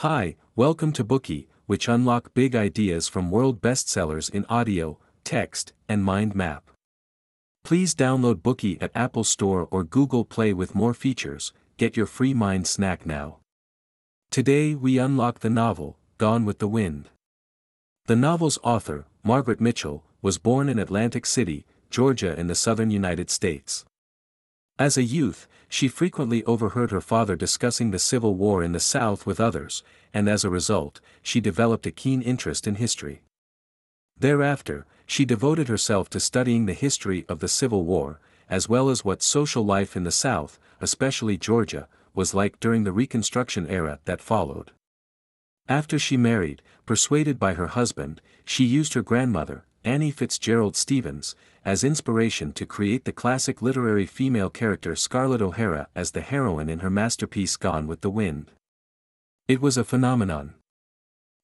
Hi, welcome to Bookey, which unlock big ideas from world bestsellers in audio, text, and mind map. Please download Bookey at Apple Store or Google Play with more features. Get your free mind snack now. Today we unlock the novel, Gone with the Wind. The novel's author, Margaret Mitchell, was born in Atlanta City, Georgia in the southern United States. As a youth, she frequently overheard her father discussing the Civil War in the South with others, and as a result, she developed a keen interest in history. Thereafter, she devoted herself to studying the history of the Civil War, as well as what social life in the South, especially Georgia, was like during the Reconstruction era that followed. After she married, persuaded by her husband, she used her grandmother, Annie Fitzgerald Stephens, as inspiration to create the classic literary female character Scarlett O'Hara as the heroine in her masterpiece Gone with the Wind. It was a phenomenon.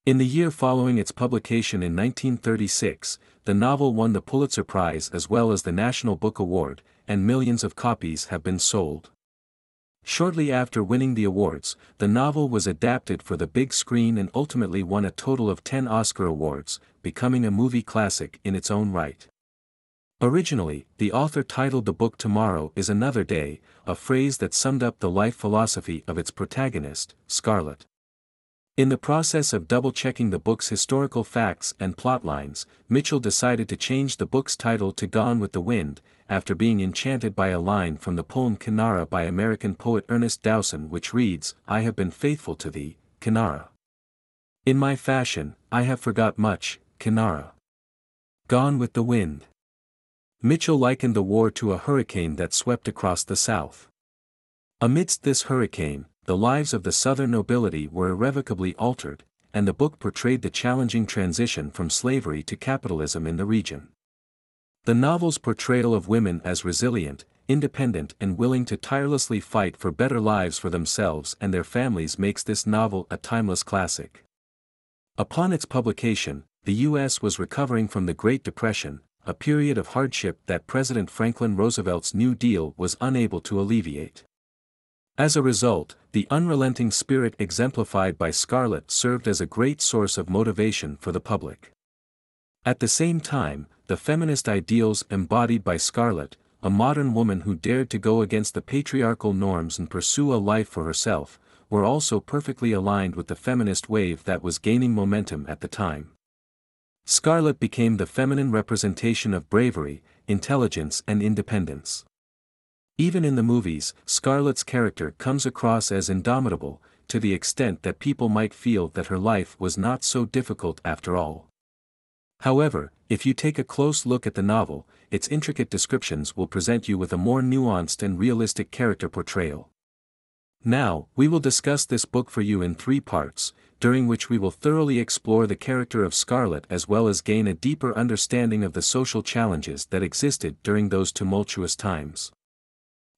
In the year following its publication in 1936, the novel won the Pulitzer Prize as well as the National Book Award, and millions of copies have been sold. Shortly after winning the awards, the novel was adapted for the big screen and ultimately won a total of 10 Oscar awards, becoming a movie classic in its own right. Originally, the author titled the book Tomorrow is Another Day, a phrase that summed up the life philosophy of its protagonist, Scarlett. In the process of double-checking the book's historical facts and plotlines, Mitchell decided to change the book's title to Gone with the Wind, after being enchanted by a line from the poem Cynara by American poet Ernest Dowson which reads, I have been faithful to thee, Cynara. In my fashion, I have forgot much, Cynara. Gone with the wind. Mitchell likened the war to a hurricane that swept across the South. Amidst this hurricane, the lives of the Southern nobility were irrevocably altered, and the book portrayed the challenging transition from slavery to capitalism in the region. The novel's portrayal of women as resilient, independent and willing to tirelessly fight for better lives for themselves and their families makes this novel a timeless classic. Upon its publication, the U.S. was recovering from the Great Depression, a period of hardship that President Franklin Roosevelt's New Deal was unable to alleviate. As a result, the unrelenting spirit exemplified by Scarlett served as a great source of motivation for the public. At the same time, the feminist ideals embodied by Scarlett, a modern woman who dared to go against the patriarchal norms and pursue a life for herself, were also perfectly aligned with the feminist wave that was gaining momentum at the time. Scarlett became the feminine representation of bravery, intelligence and independence. Even in the movies, Scarlett's character comes across as indomitable, to the extent that people might feel that her life was not so difficult after all. However, if you take a close look at the novel, its intricate descriptions will present you with a more nuanced and realistic character portrayal. Now, we will discuss this book for you in three parts, during which we will thoroughly explore the character of Scarlett as well as gain a deeper understanding of the social challenges that existed during those tumultuous times.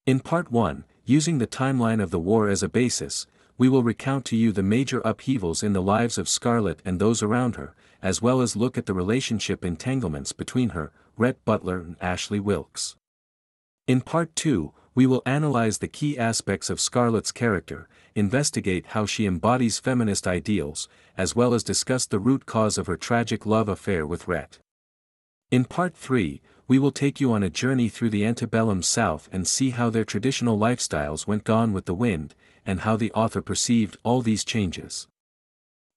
In Part 1, using the timeline of the war as a basis, we will recount to you the major upheavals in the lives of Scarlett and those around her, as well as look at the relationship entanglements between her, Rhett Butler and Ashley Wilkes. In Part 2, we will analyze the key aspects of Scarlett's character, investigate how she embodies feminist ideals, as well as discuss the root cause of her tragic love affair with Rhett. In Part 3, we will take you on a journey through the antebellum South and see how their traditional lifestyles went gone with the wind, and how the author perceived all these changes.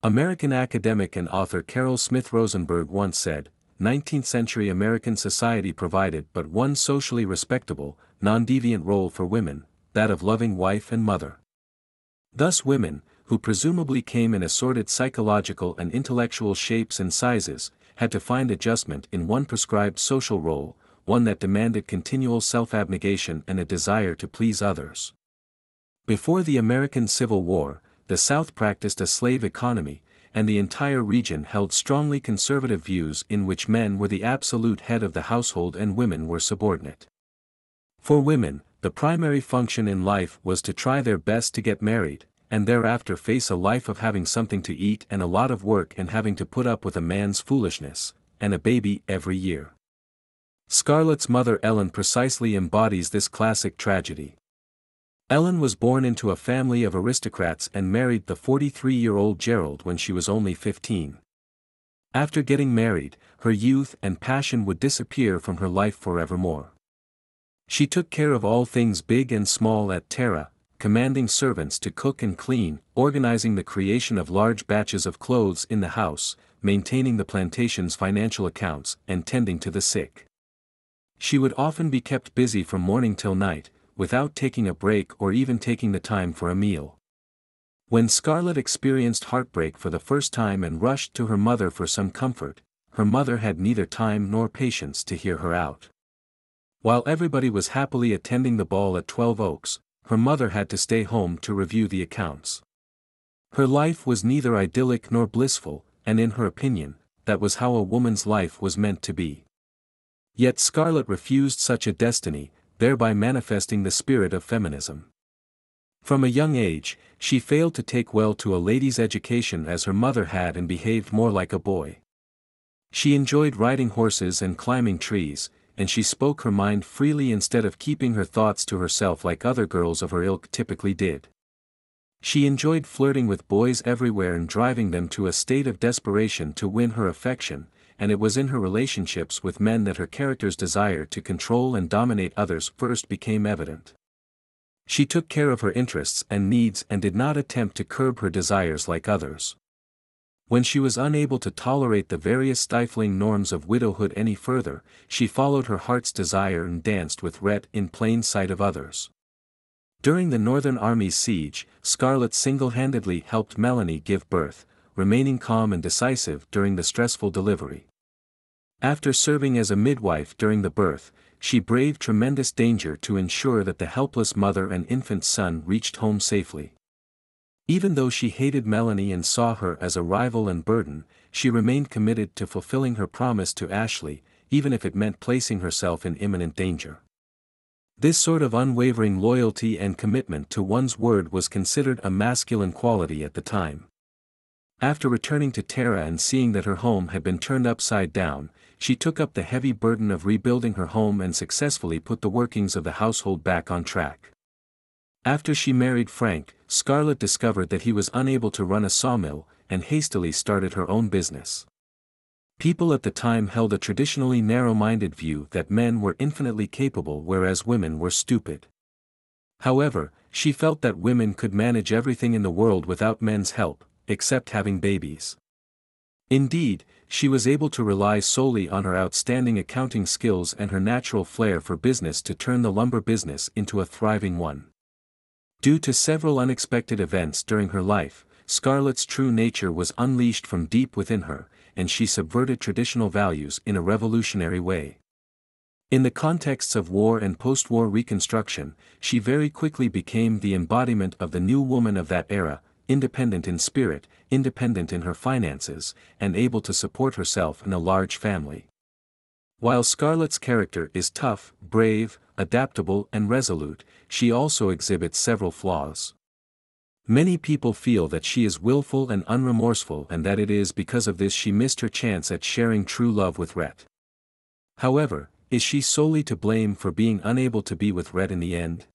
American academic and author Carroll Smith Rosenberg once said, 19th century American society provided but one socially respectable, non-deviant role for women, that of loving wife and mother. Thus women, who presumably came in assorted psychological and intellectual shapes and sizes, had to find adjustment in one prescribed social role, one that demanded continual self-abnegation and a desire to please others. Before the American Civil War, the South practiced a slave economy, and the entire region held strongly conservative views in which men were the absolute head of the household and women were subordinate. For women, the primary function in life was to try their best to get married, and thereafter face a life of having something to eat and a lot of work and having to put up with a man's foolishness, and a baby every year. Scarlett's mother Ellen precisely embodies this classic tragedy. Ellen was born into a family of aristocrats and married the 43-year-old Gerald when she was only 15. After getting married, her youth and passion would disappear from her life forevermore. She took care of all things big and small at Tara, commanding servants to cook and clean, organizing the creation of large batches of clothes in the house, maintaining the plantation's financial accounts, and tending to the sick. She would often be kept busy from morning till night, without taking a break or even taking the time for a meal. When Scarlett experienced heartbreak for the first time and rushed to her mother for some comfort, her mother had neither time nor patience to hear her out. While everybody was happily attending the ball at Twelve Oaks, her mother had to stay home to review the accounts. Her life was neither idyllic nor blissful, and in her opinion, that was how a woman's life was meant to be. Yet Scarlett refused such a destiny, thereby manifesting the spirit of feminism. From a young age, she failed to take well to a lady's education as her mother had and behaved more like a boy. She enjoyed riding horses and climbing trees, and she spoke her mind freely instead of keeping her thoughts to herself like other girls of her ilk typically did. She enjoyed flirting with boys everywhere and driving them to a state of desperation to win her affection, and it was in her relationships with men that her character's desire to control and dominate others first became evident. She took care of her interests and needs and did not attempt to curb her desires like others. When she was unable to tolerate the various stifling norms of widowhood any further, she followed her heart's desire and danced with Rhett in plain sight of others. During the Northern Army's siege, Scarlett single-handedly helped Melanie give birth, remaining calm and decisive during the stressful delivery. After serving as a midwife during the birth, she braved tremendous danger to ensure that the helpless mother and infant son reached home safely. Even though she hated Melanie and saw her as a rival and burden, she remained committed to fulfilling her promise to Ashley, even if it meant placing herself in imminent danger. This sort of unwavering loyalty and commitment to one's word was considered a masculine quality at the time. After returning to Tara and seeing that her home had been turned upside down, she took up the heavy burden of rebuilding her home and successfully put the workings of the household back on track. After she married Frank, Scarlett discovered that he was unable to run a sawmill, and hastily started her own business. People at the time held a traditionally narrow-minded view that men were infinitely capable whereas women were stupid. However, she felt that women could manage everything in the world without men's help, except having babies. Indeed, she was able to rely solely on her outstanding accounting skills and her natural flair for business to turn the lumber business into a thriving one. Due to several unexpected events during her life, Scarlett's true nature was unleashed from deep within her, and she subverted traditional values in a revolutionary way. In the contexts of war and post-war reconstruction, she very quickly became the embodiment of the new woman of that era, independent in spirit, independent in her finances, and able to support herself in a large family. While Scarlett's character is tough, brave, adaptable and resolute, she also exhibits several flaws. Many people feel that she is willful and unremorseful and that it is because of this she missed her chance at sharing true love with Rhett. However, is she solely to blame for being unable to be with Rhett in the end?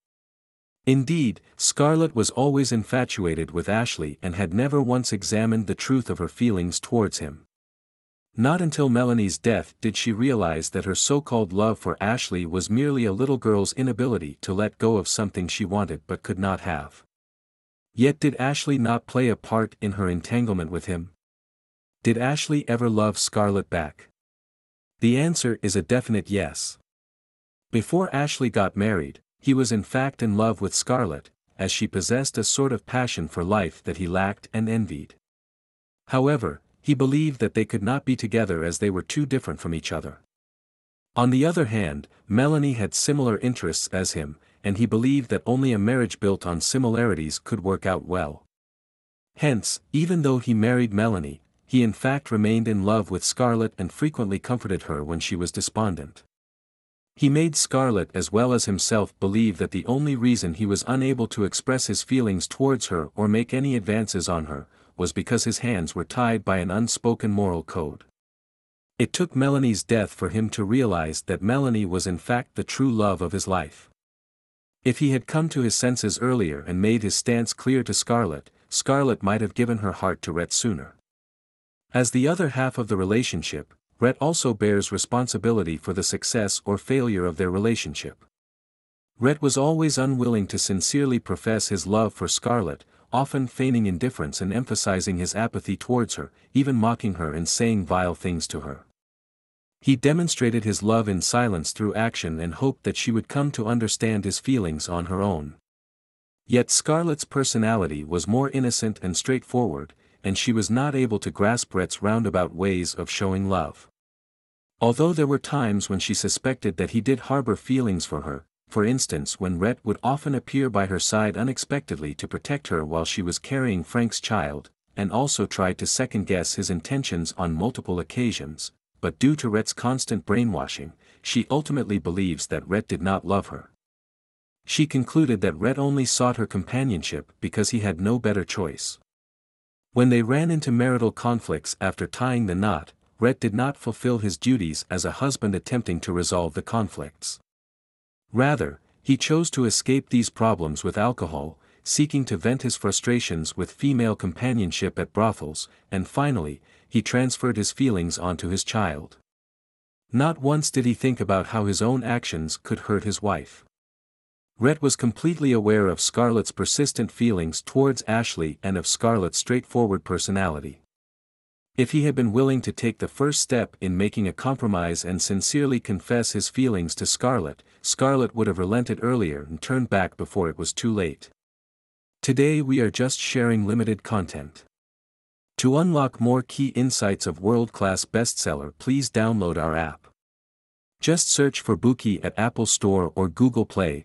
Indeed, Scarlett was always infatuated with Ashley and had never once examined the truth of her feelings towards him. Not until Melanie's death did she realize that her so-called love for Ashley was merely a little girl's inability to let go of something she wanted but could not have. Yet did Ashley not play a part in her entanglement with him? Did Ashley ever love Scarlett back? The answer is a definite yes. Before Ashley got married, he was in fact in love with Scarlett, as she possessed a sort of passion for life that he lacked and envied. However, he believed that they could not be together as they were too different from each other. On the other hand, Melanie had similar interests as him, and he believed that only a marriage built on similarities could work out well. Hence, even though he married Melanie, he in fact remained in love with Scarlett and frequently comforted her when she was despondent. He made Scarlett as well as himself believe that the only reason he was unable to express his feelings towards her or make any advances on her, was because his hands were tied by an unspoken moral code. It took Melanie's death for him to realize that Melanie was in fact the true love of his life. If he had come to his senses earlier and made his stance clear to Scarlett, Scarlett might have given her heart to Rhett sooner. As the other half of the relationship, Rhett also bears responsibility for the success or failure of their relationship. Rhett was always unwilling to sincerely profess his love for Scarlett, often feigning indifference and emphasizing his apathy towards her, even mocking her and saying vile things to her. He demonstrated his love in silence through action and hoped that she would come to understand his feelings on her own. Yet Scarlett's personality was more innocent and straightforward, and she was not able to grasp Rhett's roundabout ways of showing love. Although there were times when she suspected that he did harbor feelings for her, for instance when Rhett would often appear by her side unexpectedly to protect her while she was carrying Frank's child, and also tried to second-guess his intentions on multiple occasions, but due to Rhett's constant brainwashing, she ultimately believes that Rhett did not love her. She concluded that Rhett only sought her companionship because he had no better choice. When they ran into marital conflicts after tying the knot, Rhett did not fulfill his duties as a husband attempting to resolve the conflicts. Rather, he chose to escape these problems with alcohol, seeking to vent his frustrations with female companionship at brothels, and finally, he transferred his feelings onto his child. Not once did he think about how his own actions could hurt his wife. Rhett was completely aware of Scarlett's persistent feelings towards Ashley and of Scarlett's straightforward personality. If he had been willing to take the first step in making a compromise and sincerely confess his feelings to Scarlett, Scarlett would have relented earlier and turned back before it was too late. Today we are just sharing limited content. To unlock more key insights of world-class bestseller please download our app. Just search for Bookey at Apple Store or Google Play,